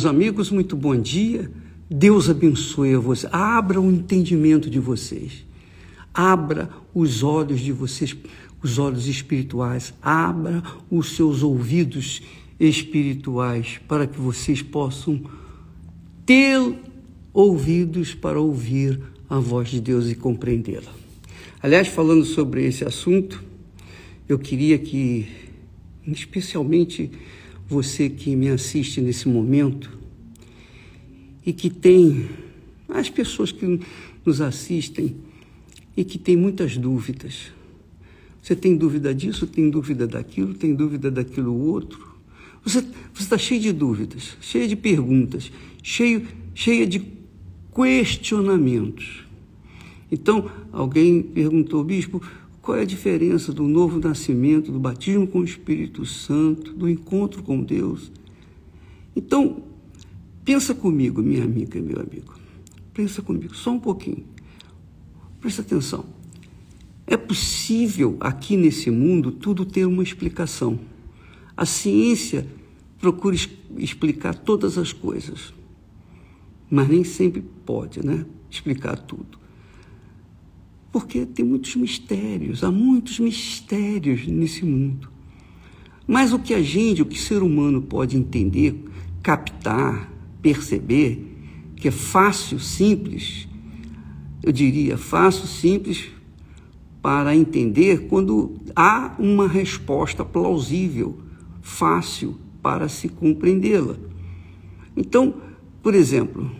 Meus amigos, muito bom dia. Deus abençoe a você. Abra o entendimento de vocês. Abra os olhos de vocês, os olhos espirituais. Abra os seus ouvidos espirituais para que vocês possam ter ouvidos para ouvir a voz de Deus e compreendê-la. Aliás, falando sobre esse assunto, eu queria que, especialmente você que me assiste nesse momento e que tem as pessoas que nos assistem e que tem muitas dúvidas. Você tem dúvida disso, tem dúvida daquilo, tem dúvida daquilo outro. Você está cheio de dúvidas, cheio de perguntas, cheio, cheia de questionamentos. Então, alguém perguntou, bispo, qual é a diferença do novo nascimento, do batismo com o Espírito Santo, do encontro com Deus? Então, pensa comigo, minha amiga e meu amigo. Pensa comigo, só um pouquinho. Presta atenção. É possível aqui nesse mundo tudo ter uma explicação. A ciência procura explicar todas as coisas, mas nem sempre pode, né? Explicar tudo. Porque tem muitos mistérios, há muitos mistérios nesse mundo. Mas o que a gente, o que o ser humano pode entender, captar, perceber, que é fácil, simples, eu diria fácil, simples para entender quando há uma resposta plausível, fácil para se compreendê-la. Então, por exemplo,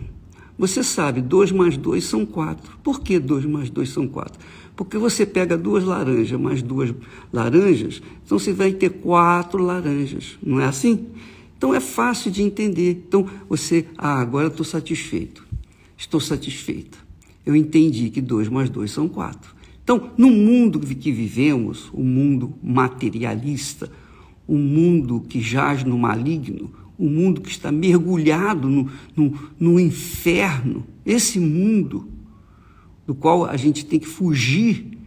você sabe, 2 mais 2 são 4. Por que 2 mais 2 são 4? Porque você pega duas laranjas mais duas laranjas, então você vai ter quatro laranjas, não é assim? Então é fácil de entender. Então você, ah, agora estou satisfeito. Estou satisfeita. Eu entendi que 2 mais 2 são 4. Então, no mundo que vivemos, o mundo materialista, o mundo que jaz no maligno, o mundo que está mergulhado no, no, no inferno, esse mundo do qual a gente tem que fugir,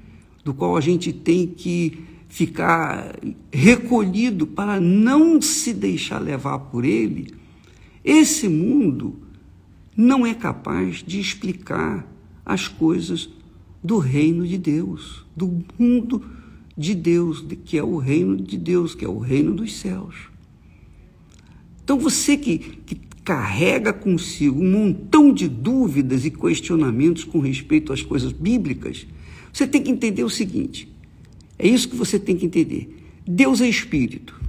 do qual a gente tem que ficar recolhido para não se deixar levar por ele, esse mundo não é capaz de explicar as coisas do reino de Deus, do mundo de Deus, que é o reino de Deus, que é o reino dos céus. Então você que, que carrega consigo um montão de dúvidas e questionamentos com respeito às coisas bíblicas, você tem que entender o seguinte: é isso que você tem que entender. Deus é espírito.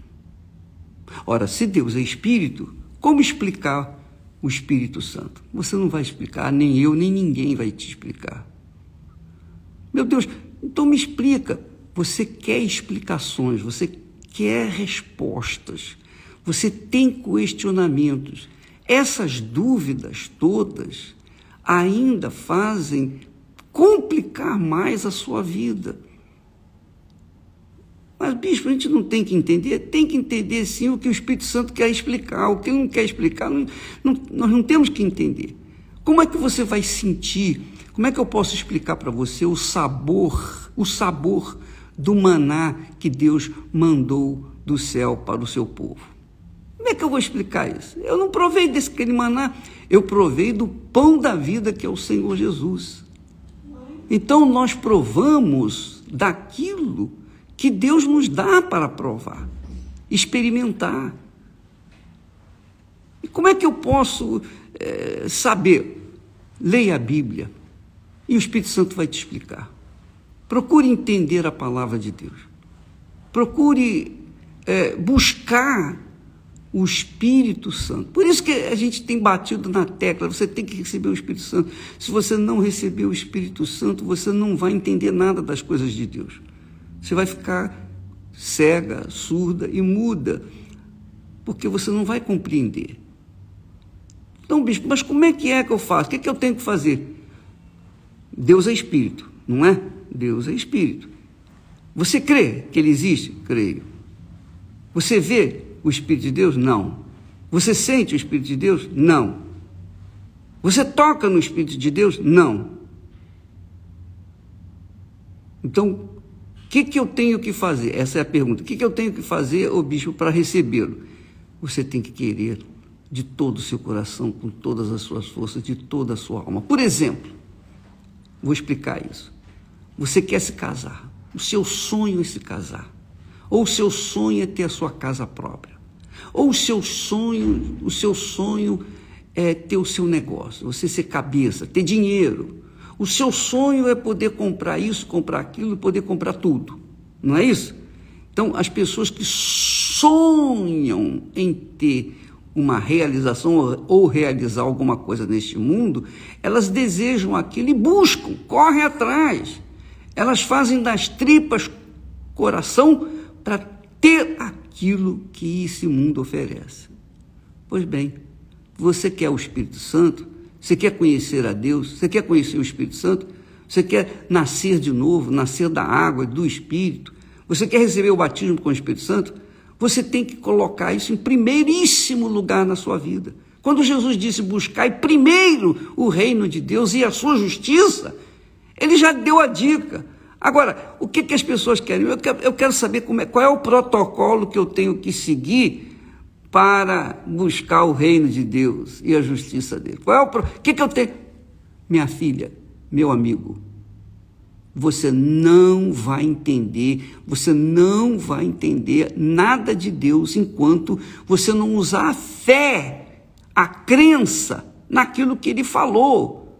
Ora, se Deus é espírito, como explicar o Espírito Santo? Você não vai explicar, nem eu, nem ninguém vai te explicar. Meu Deus, então me explica. Você quer explicações, você quer respostas. Você tem questionamentos. Essas dúvidas todas ainda fazem complicar mais a sua vida. Mas, bispo, a gente não tem que entender? Tem que entender sim o que o Espírito Santo quer explicar. O que ele não quer explicar, não, não, nós não temos que entender. Como é que você vai sentir? Como é que eu posso explicar para você o sabor, o sabor do maná que Deus mandou do céu para o seu povo? Como é que eu vou explicar isso? Eu não provei desse aquele maná, eu provei do pão da vida que é o Senhor Jesus. Então nós provamos daquilo que Deus nos dá para provar, experimentar. E como é que eu posso é, saber? Leia a Bíblia e o Espírito Santo vai te explicar. Procure entender a palavra de Deus. Procure é, buscar o Espírito Santo. Por isso que a gente tem batido na tecla, você tem que receber o Espírito Santo. Se você não receber o Espírito Santo, você não vai entender nada das coisas de Deus. Você vai ficar cega, surda e muda, porque você não vai compreender. Então, bispo, mas como é que é que eu faço? O que, é que eu tenho que fazer? Deus é Espírito, não é? Deus é Espírito. Você crê que Ele existe? Creio. Você vê o Espírito de Deus? Não. Você sente o Espírito de Deus? Não. Você toca no Espírito de Deus? Não. Então, o que, que eu tenho que fazer? Essa é a pergunta. O que, que eu tenho que fazer, ô bispo, para recebê-lo? Você tem que querer de todo o seu coração, com todas as suas forças, de toda a sua alma. Por exemplo, vou explicar isso. Você quer se casar, o seu sonho é se casar, ou o seu sonho é ter a sua casa própria, ou o seu sonho, o seu sonho é ter o seu negócio, você ser cabeça, ter dinheiro. O seu sonho é poder comprar isso, comprar aquilo, poder comprar tudo. Não é isso? Então, as pessoas que sonham em ter uma realização ou realizar alguma coisa neste mundo, elas desejam aquilo e buscam, correm atrás. Elas fazem das tripas coração para ter aquilo que esse mundo oferece. Pois bem, você quer o Espírito Santo? Você quer conhecer a Deus? Você quer conhecer o Espírito Santo? Você quer nascer de novo, nascer da água, do Espírito? Você quer receber o batismo com o Espírito Santo? Você tem que colocar isso em primeiríssimo lugar na sua vida. Quando Jesus disse buscai primeiro o reino de Deus e a sua justiça, ele já deu a dica. Agora, o que, que as pessoas querem? Eu quero, eu quero saber é, qual é o protocolo que eu tenho que seguir para buscar o reino de Deus e a justiça dele. Qual é o, o que, que eu tenho? Minha filha, meu amigo, você não vai entender, você não vai entender nada de Deus enquanto você não usar a fé, a crença naquilo que ele falou.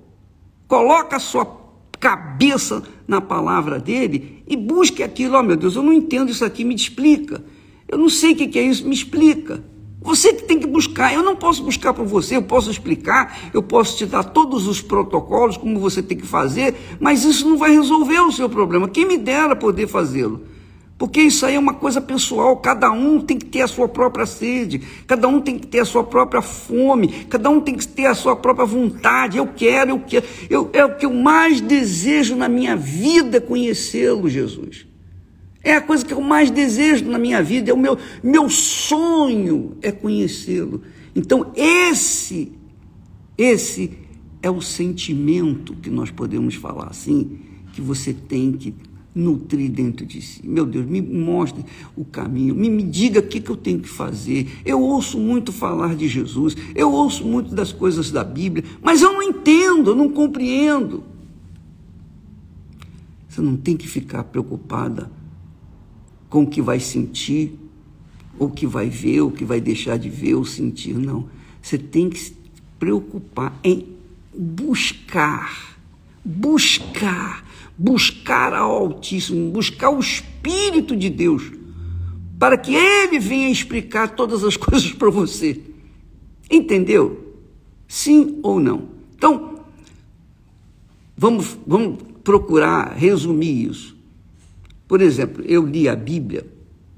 Coloca a sua cabeça na palavra dele e busque aquilo. Oh, meu Deus, eu não entendo isso aqui, me explica. Eu não sei o que é isso, me explica. Você que tem que buscar. Eu não posso buscar para você, eu posso explicar, eu posso te dar todos os protocolos, como você tem que fazer, mas isso não vai resolver o seu problema. Quem me dera poder fazê-lo? Porque isso aí é uma coisa pessoal, cada um tem que ter a sua própria sede, cada um tem que ter a sua própria fome, cada um tem que ter a sua própria vontade. Eu quero, eu quero, eu, é o que eu mais desejo na minha vida conhecê-lo, Jesus. É a coisa que eu mais desejo na minha vida, é o meu, meu sonho é conhecê-lo. Então, esse, esse é o sentimento que nós podemos falar assim, que você tem que nutrir dentro de si. Meu Deus, me mostre o caminho, me, me diga o que, que eu tenho que fazer. Eu ouço muito falar de Jesus, eu ouço muito das coisas da Bíblia, mas eu não entendo, eu não compreendo. Você não tem que ficar preocupada com o que vai sentir, ou que vai ver, ou que vai deixar de ver ou sentir. Não. Você tem que se preocupar em buscar, buscar, buscar ao Altíssimo, buscar o Espírito de Deus, para que Ele venha explicar todas as coisas para você. Entendeu? Sim ou não? Então, vamos, vamos procurar resumir isso. Por exemplo, eu li a Bíblia,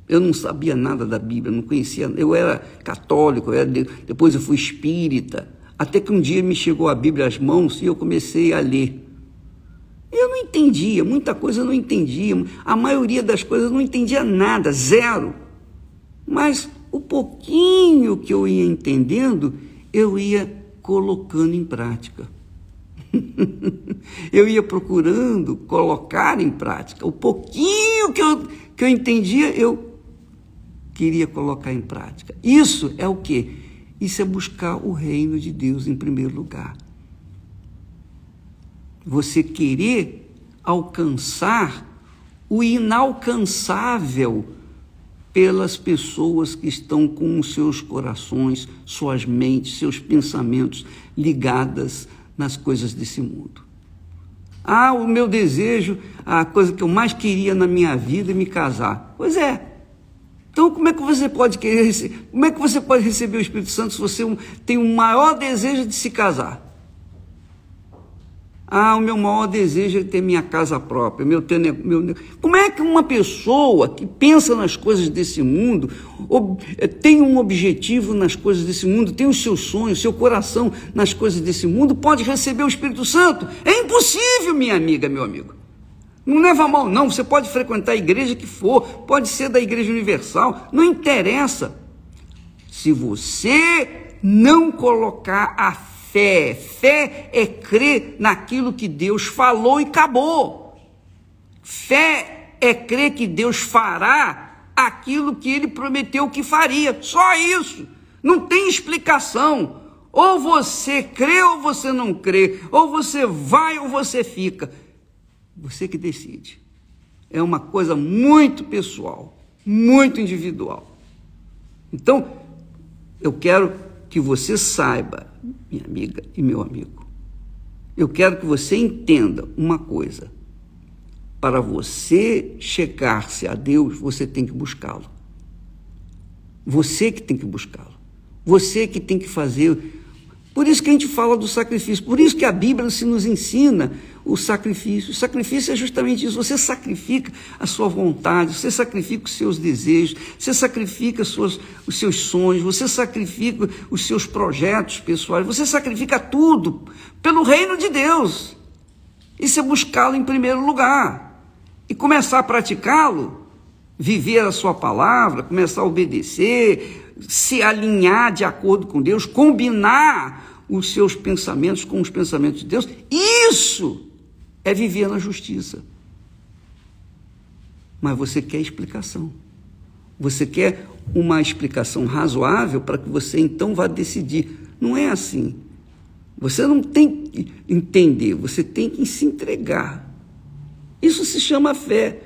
eu não sabia nada da Bíblia, não conhecia, eu era católico, eu era, depois eu fui espírita, até que um dia me chegou a Bíblia às mãos e eu comecei a ler. Eu não entendia, muita coisa eu não entendia, a maioria das coisas eu não entendia nada, zero. Mas o pouquinho que eu ia entendendo, eu ia colocando em prática. eu ia procurando colocar em prática. O pouquinho que eu, que eu entendia, eu queria colocar em prática. Isso é o que? Isso é buscar o reino de Deus em primeiro lugar. Você querer alcançar o inalcançável pelas pessoas que estão com os seus corações, suas mentes, seus pensamentos ligadas nas coisas desse mundo. Ah, o meu desejo, a coisa que eu mais queria na minha vida é me casar. Pois é. Então, como é que você pode querer, como é que você pode receber o Espírito Santo se você tem o maior desejo de se casar? Ah, o meu maior desejo é ter minha casa própria. Meu, ter, meu, como é que uma pessoa que pensa nas coisas desse mundo, ob, tem um objetivo nas coisas desse mundo, tem os seus sonhos, seu coração nas coisas desse mundo, pode receber o Espírito Santo? É impossível, minha amiga, meu amigo. Não leva mal, não. Você pode frequentar a igreja que for, pode ser da Igreja Universal, não interessa. Se você não colocar a fé. Fé é crer naquilo que Deus falou e acabou. Fé é crer que Deus fará aquilo que ele prometeu que faria. Só isso. Não tem explicação. Ou você crê ou você não crê, ou você vai ou você fica. Você que decide. É uma coisa muito pessoal, muito individual. Então, eu quero que você saiba, minha amiga e meu amigo, eu quero que você entenda uma coisa. Para você chegar-se a Deus, você tem que buscá-lo. Você que tem que buscá-lo. Você que tem que fazer. Por isso que a gente fala do sacrifício. Por isso que a Bíblia se nos ensina o sacrifício. O sacrifício é justamente isso. Você sacrifica a sua vontade, você sacrifica os seus desejos, você sacrifica os seus, os seus sonhos, você sacrifica os seus projetos pessoais, você sacrifica tudo pelo reino de Deus. Isso é buscá-lo em primeiro lugar. E começar a praticá-lo, viver a sua palavra, começar a obedecer, se alinhar de acordo com Deus, combinar os seus pensamentos com os pensamentos de Deus. Isso é viver na justiça. Mas você quer explicação. Você quer uma explicação razoável para que você então vá decidir. Não é assim. Você não tem que entender, você tem que se entregar. Isso se chama fé.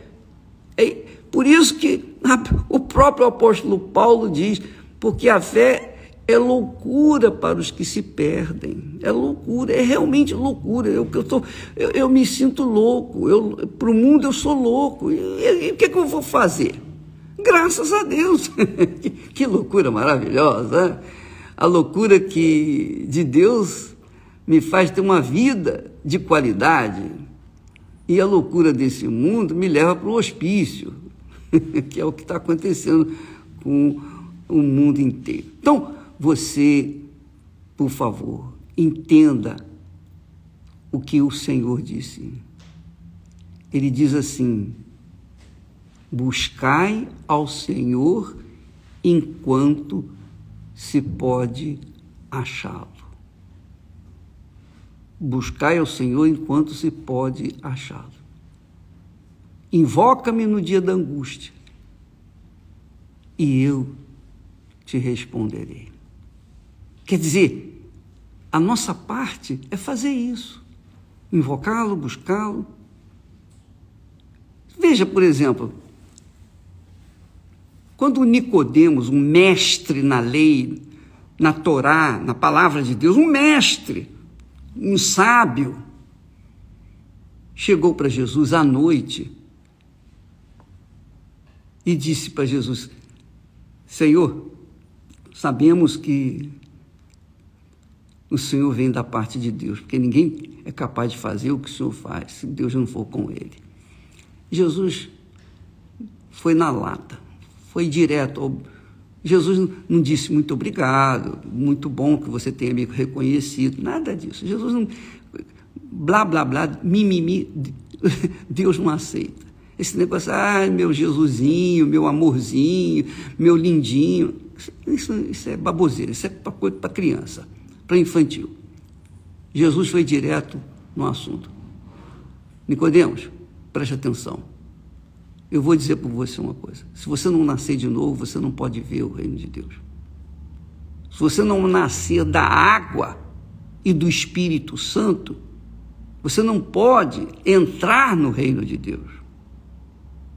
É por isso que o próprio apóstolo Paulo diz: porque a fé é loucura para os que se perdem. É loucura, é realmente loucura. Eu, eu, tô, eu, eu me sinto louco. Para o mundo eu sou louco. E, e o que, é que eu vou fazer? Graças a Deus. que, que, loucura maravilhosa. Né? A loucura que de Deus me faz ter uma vida de qualidade. E a loucura desse mundo me leva para o hospício, que é o que está acontecendo com o mundo inteiro. Então, você, por favor, entenda o que o Senhor disse. Ele diz assim: buscai ao Senhor enquanto se pode achá-lo. Buscai ao Senhor enquanto se pode achá-lo. Invoca-me no dia da angústia, e eu te responderei. Quer dizer, a nossa parte é fazer isso, invocá-lo, buscá-lo. Veja, por exemplo, quando Nicodemos, um mestre na lei, na Torá, na palavra de Deus, um mestre, um sábio, chegou para Jesus à noite e disse para Jesus: Senhor, sabemos que o Senhor vem da parte de Deus, porque ninguém é capaz de fazer o que o Senhor faz se Deus não for com ele. Jesus foi na lata, foi direto. Jesus não disse muito obrigado, muito bom que você tenha me reconhecido, nada disso. Jesus não. Blá, blá, blá, mimimi, Deus não aceita. Esse negócio, ah, meu Jesusinho, meu amorzinho, meu lindinho, isso, isso é baboseira, isso é para criança para infantil. Jesus foi direto no assunto. Nicodemos, preste atenção. Eu vou dizer para você uma coisa. Se você não nascer de novo, você não pode ver o reino de Deus. Se você não nascer da água e do Espírito Santo, você não pode entrar no reino de Deus.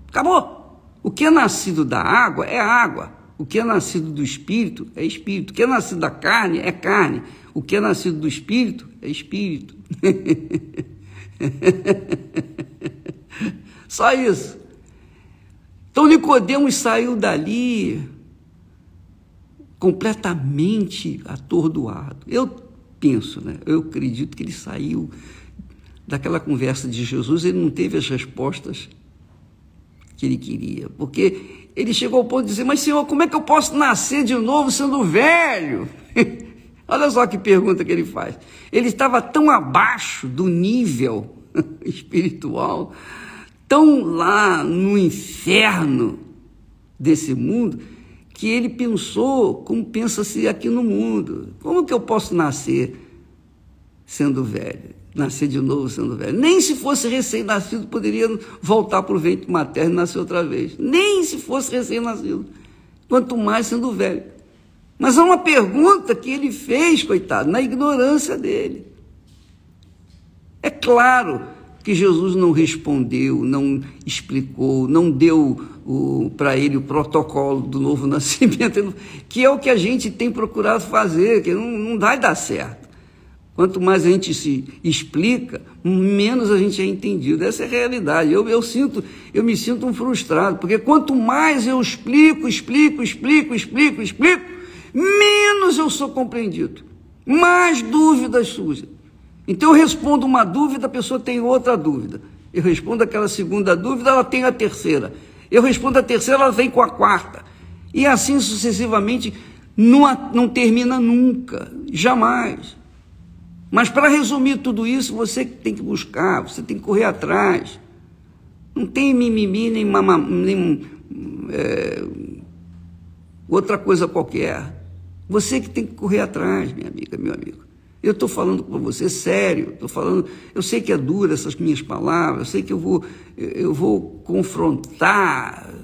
Acabou. O que é nascido da água é água. O que é nascido do espírito é espírito. O que é nascido da carne é carne. O que é nascido do espírito é espírito. Só isso. Então Nicodemos saiu dali completamente atordoado. Eu penso, né? Eu acredito que ele saiu daquela conversa de Jesus, ele não teve as respostas que ele queria, porque ele chegou ao ponto de dizer: Mas Senhor, como é que eu posso nascer de novo sendo velho? Olha só que pergunta que ele faz. Ele estava tão abaixo do nível espiritual, tão lá no inferno desse mundo, que ele pensou como pensa-se aqui no mundo. Como que eu posso nascer sendo velho? Nascer de novo sendo velho. Nem se fosse recém-nascido poderia voltar para o ventre materno e nascer outra vez. Nem se fosse recém-nascido. Quanto mais sendo velho. Mas há uma pergunta que ele fez, coitado, na ignorância dele. É claro que Jesus não respondeu, não explicou, não deu para ele o protocolo do novo nascimento, que é o que a gente tem procurado fazer, que não, não vai dar certo. Quanto mais a gente se explica, menos a gente é entendido. Essa é a realidade. Eu, eu sinto, eu me sinto um frustrado, porque quanto mais eu explico, explico, explico, explico, explico, menos eu sou compreendido. Mais dúvidas surgem. Então eu respondo uma dúvida, a pessoa tem outra dúvida. Eu respondo aquela segunda dúvida, ela tem a terceira. Eu respondo a terceira, ela vem com a quarta. E assim sucessivamente, não, não termina nunca, jamais. Mas para resumir tudo isso, você tem que buscar, você tem que correr atrás. Não tem mimimi nem, mama, nem é, outra coisa qualquer. Você que tem que correr atrás, minha amiga, meu amigo. Eu estou falando com você sério, estou falando. Eu sei que é dura essas minhas palavras, eu sei que eu vou, eu vou confrontar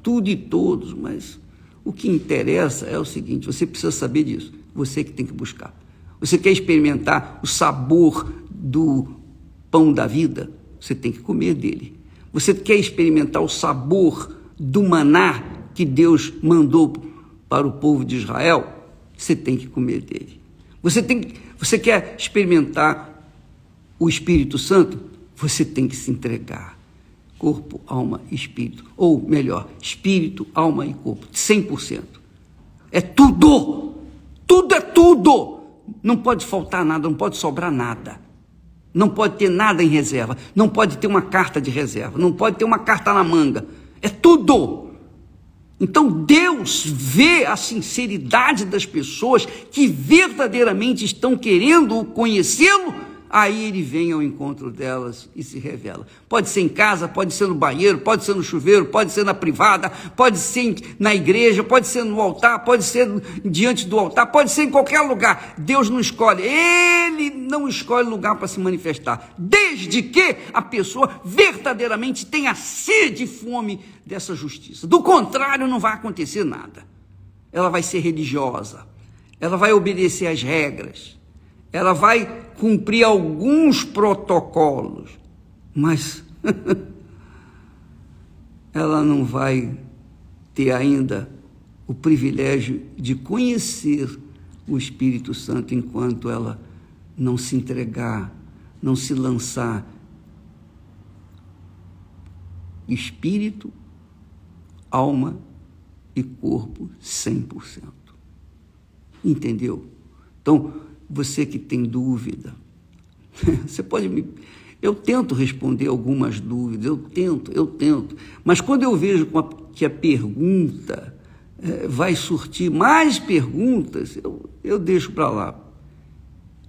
tudo e todos, mas o que interessa é o seguinte: você precisa saber disso. Você que tem que buscar. Você quer experimentar o sabor do pão da vida? Você tem que comer dele. Você quer experimentar o sabor do maná que Deus mandou para o povo de Israel? Você tem que comer dele. Você, tem, você quer experimentar o Espírito Santo? Você tem que se entregar. Corpo, alma e espírito. Ou melhor, espírito, alma e corpo. 100%. É tudo. Tudo é tudo. Não pode faltar nada, não pode sobrar nada. Não pode ter nada em reserva. Não pode ter uma carta de reserva. Não pode ter uma carta na manga. É tudo. Então Deus vê a sinceridade das pessoas que verdadeiramente estão querendo conhecê-lo aí ele vem ao encontro delas e se revela. Pode ser em casa, pode ser no banheiro, pode ser no chuveiro, pode ser na privada, pode ser na igreja, pode ser no altar, pode ser diante do altar, pode ser em qualquer lugar. Deus não escolhe, ele não escolhe lugar para se manifestar, desde que a pessoa verdadeiramente tenha sede e fome dessa justiça. Do contrário, não vai acontecer nada. Ela vai ser religiosa, ela vai obedecer às regras ela vai cumprir alguns protocolos, mas ela não vai ter ainda o privilégio de conhecer o Espírito Santo enquanto ela não se entregar, não se lançar espírito, alma e corpo 100%. Entendeu? Então, você que tem dúvida, você pode me. Eu tento responder algumas dúvidas, eu tento, eu tento. Mas quando eu vejo que a pergunta é, vai surtir mais perguntas, eu, eu deixo para lá.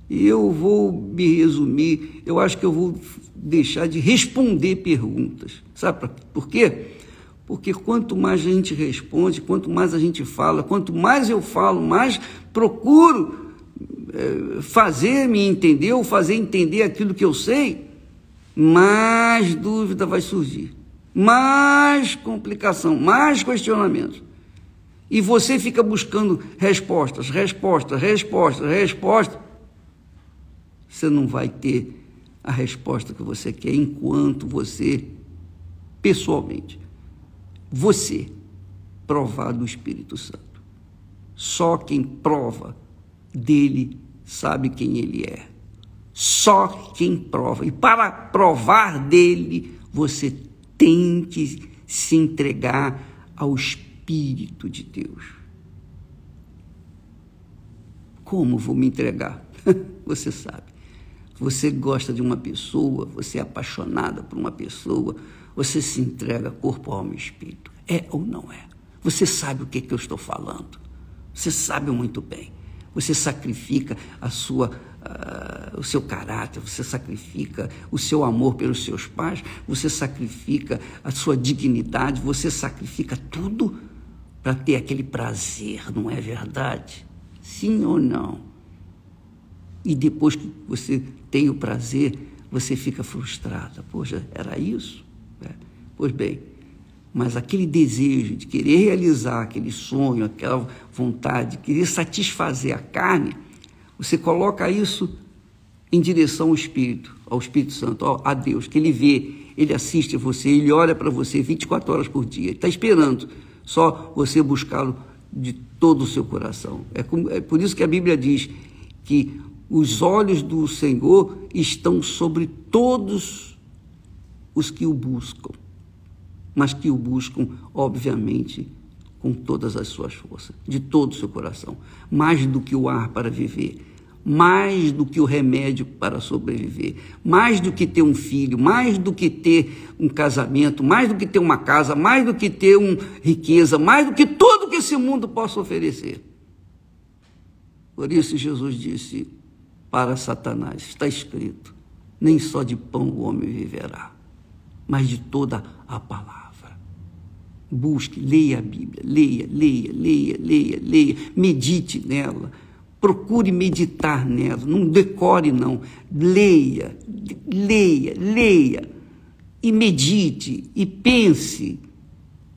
E eu vou me resumir, eu acho que eu vou deixar de responder perguntas. Sabe por quê? Porque quanto mais a gente responde, quanto mais a gente fala, quanto mais eu falo, mais procuro fazer me entender ou fazer entender aquilo que eu sei, mais dúvida vai surgir, mais complicação, mais questionamentos. E você fica buscando respostas, respostas, respostas, respostas. Você não vai ter a resposta que você quer enquanto você, pessoalmente, você provar do Espírito Santo. Só quem prova dele sabe quem ele é. Só quem prova. E para provar dele, você tem que se entregar ao Espírito de Deus. Como vou me entregar? você sabe. Você gosta de uma pessoa, você é apaixonada por uma pessoa, você se entrega corpo, alma e espírito. É ou não é? Você sabe o que, que eu estou falando. Você sabe muito bem. Você sacrifica a sua, uh, o seu caráter, você sacrifica o seu amor pelos seus pais, você sacrifica a sua dignidade, você sacrifica tudo para ter aquele prazer, não é verdade? Sim ou não? E depois que você tem o prazer, você fica frustrada. Poxa, era isso? É. Pois bem, mas aquele desejo de querer realizar aquele sonho, aquela vontade, de querer satisfazer a carne, você coloca isso em direção ao Espírito, ao Espírito Santo, a Deus, que ele vê, ele assiste a você, ele olha para você 24 horas por dia, está esperando só você buscá-lo de todo o seu coração. É, como, é por isso que a Bíblia diz que os olhos do Senhor estão sobre todos os que o buscam mas que o buscam, obviamente, com todas as suas forças, de todo o seu coração. Mais do que o ar para viver, mais do que o remédio para sobreviver, mais do que ter um filho, mais do que ter um casamento, mais do que ter uma casa, mais do que ter uma riqueza, mais do que tudo que esse mundo possa oferecer. Por isso Jesus disse para Satanás: está escrito, nem só de pão o homem viverá, mas de toda a palavra Busque, leia a Bíblia, leia, leia, leia, leia, leia, medite nela, procure meditar nela, não decore não, leia, leia, leia, e medite, e pense,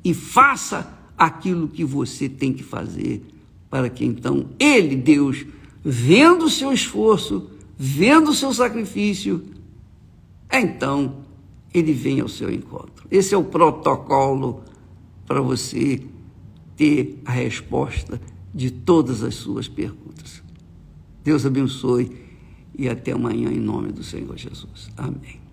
e faça aquilo que você tem que fazer, para que então Ele, Deus, vendo o seu esforço, vendo o seu sacrifício, então Ele vem ao seu encontro. Esse é o protocolo para você ter a resposta de todas as suas perguntas. Deus abençoe e até amanhã em nome do Senhor Jesus. Amém.